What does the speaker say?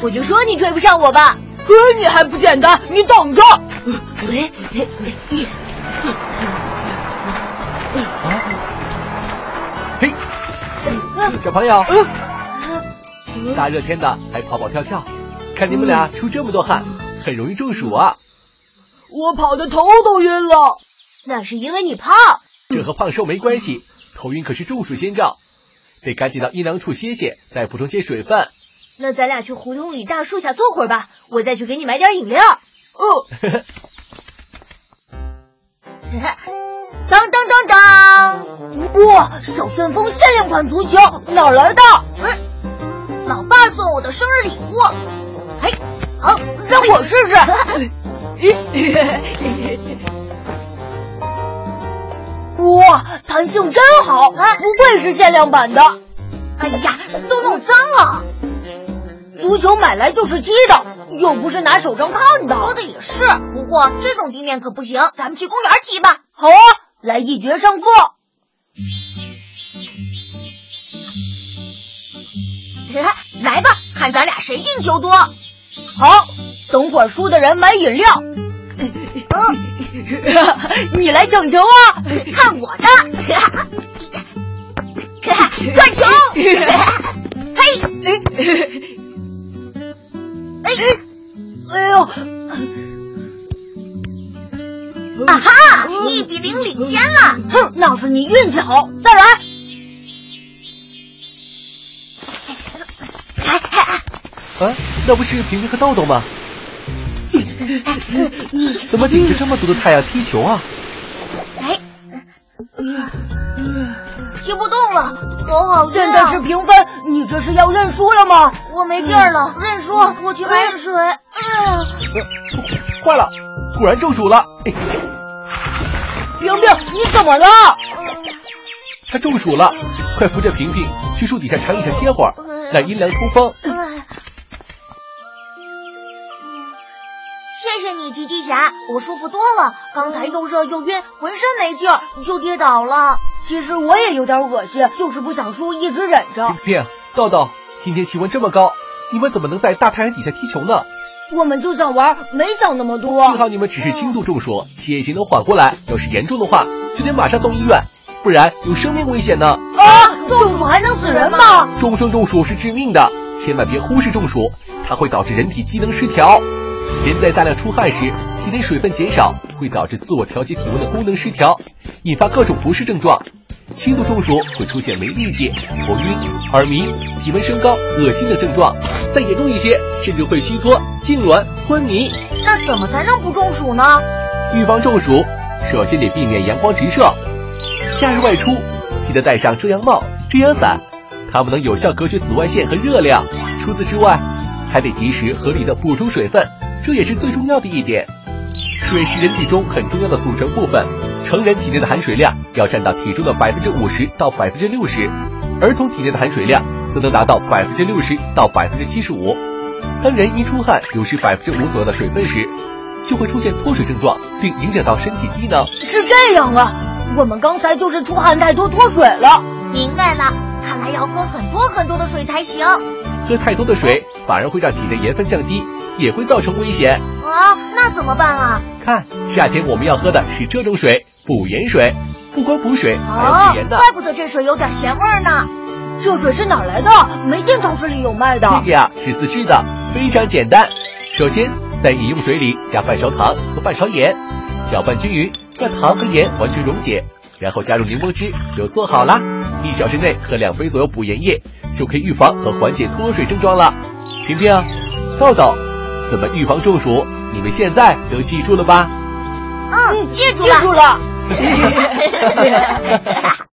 我就说你追不上我吧，追你还不简单？你等着！啊！嘿，小朋友，大热天的还跑跑跳跳，看你们俩出这么多汗，很容易中暑啊！我跑的头都晕了，那是因为你胖。这和胖瘦没关系，头晕可是中暑先兆，得赶紧到阴凉处歇歇，再补充些水分。那咱俩去胡同里大树下坐会儿吧，我再去给你买点饮料。哦。当当当当！哇，小旋风限量款足球哪来的？嗯，老爸送我的生日礼物。哎，好，让我试试。弹性真好，不愧是限量版的。哎呀，都弄脏了。足球买来就是踢的，又不是拿手上看的。说的也是，不过这种地面可不行，咱们去公园踢吧。好啊，来一决胜负。来吧，看咱俩谁进球多。好，等会儿输的人买饮料。你来抢球啊！看我的！传球！嘿！哎哎呦！啊哈！一比零领先了。哼，那是你运气好。再来。啊，那不是平平和豆豆吗？怎么顶着这么毒的太阳踢球啊？哎，踢不动了，头好现在是平分，你这是要认输了吗？我没劲儿了，认输，我去买点水。哎呀，坏了，果然中暑了。平平，你怎么了？他中暑了，快扶着平平去树底下乘一乘歇会儿，那阴凉通风。谢谢你，吉吉侠，我舒服多了。刚才又热又晕，浑身没劲儿，就跌倒了。其实我也有点恶心，就是不想输，一直忍着。冰冰，豆豆，今天气温这么高，你们怎么能在大太阳底下踢球呢？我们就想玩，没想那么多。幸好你们只是轻度中暑，血液能缓过来。要是严重的话，就得马上送医院，不然有生命危险呢。啊，中暑还能死人吗？终生中暑是致命的，千万别忽视中暑，它会导致人体机能失调。人在大量出汗时，体内水分减少，会导致自我调节体温的功能失调，引发各种不适症状。轻度中暑会出现没力气、头晕、耳鸣、体温升高、恶心等症状，再严重一些，甚至会虚脱、痉挛、昏迷。那怎么才能不中暑呢？预防中暑，首先得避免阳光直射。夏日外出，记得戴上遮阳帽、遮阳伞，它们能有效隔绝紫外线和热量。除此之外，还得及时合理的补充水分。这也是最重要的一点，水是人体中很重要的组成部分。成人体内的含水量要占到体重的百分之五十到百分之六十，儿童体内的含水量则能达到百分之六十到百分之七十五。当人一出汗流失百分之五左右的水分时，就会出现脱水症状，并影响到身体机能。是这样啊，我们刚才就是出汗太多脱水了。明白了，看来要喝很多很多的水才行。喝太多的水反而会让体内盐分降低。也会造成危险啊！那怎么办啊？看，夏天我们要喝的是这种水——补盐水，不光补水，还要补盐的。怪不得这水有点咸味呢。这水是哪来的？没见超市里有卖的。这个呀是自制的，非常简单。首先，在饮用水里加半勺糖和半勺盐，搅拌均匀，让糖和盐完全溶解，然后加入柠檬汁就做好啦。一小时内喝两杯左右补盐液，就可以预防和缓解脱水症状了。平平，豆豆。怎么预防中暑？你们现在都记住了吧？嗯，记住了，记住了。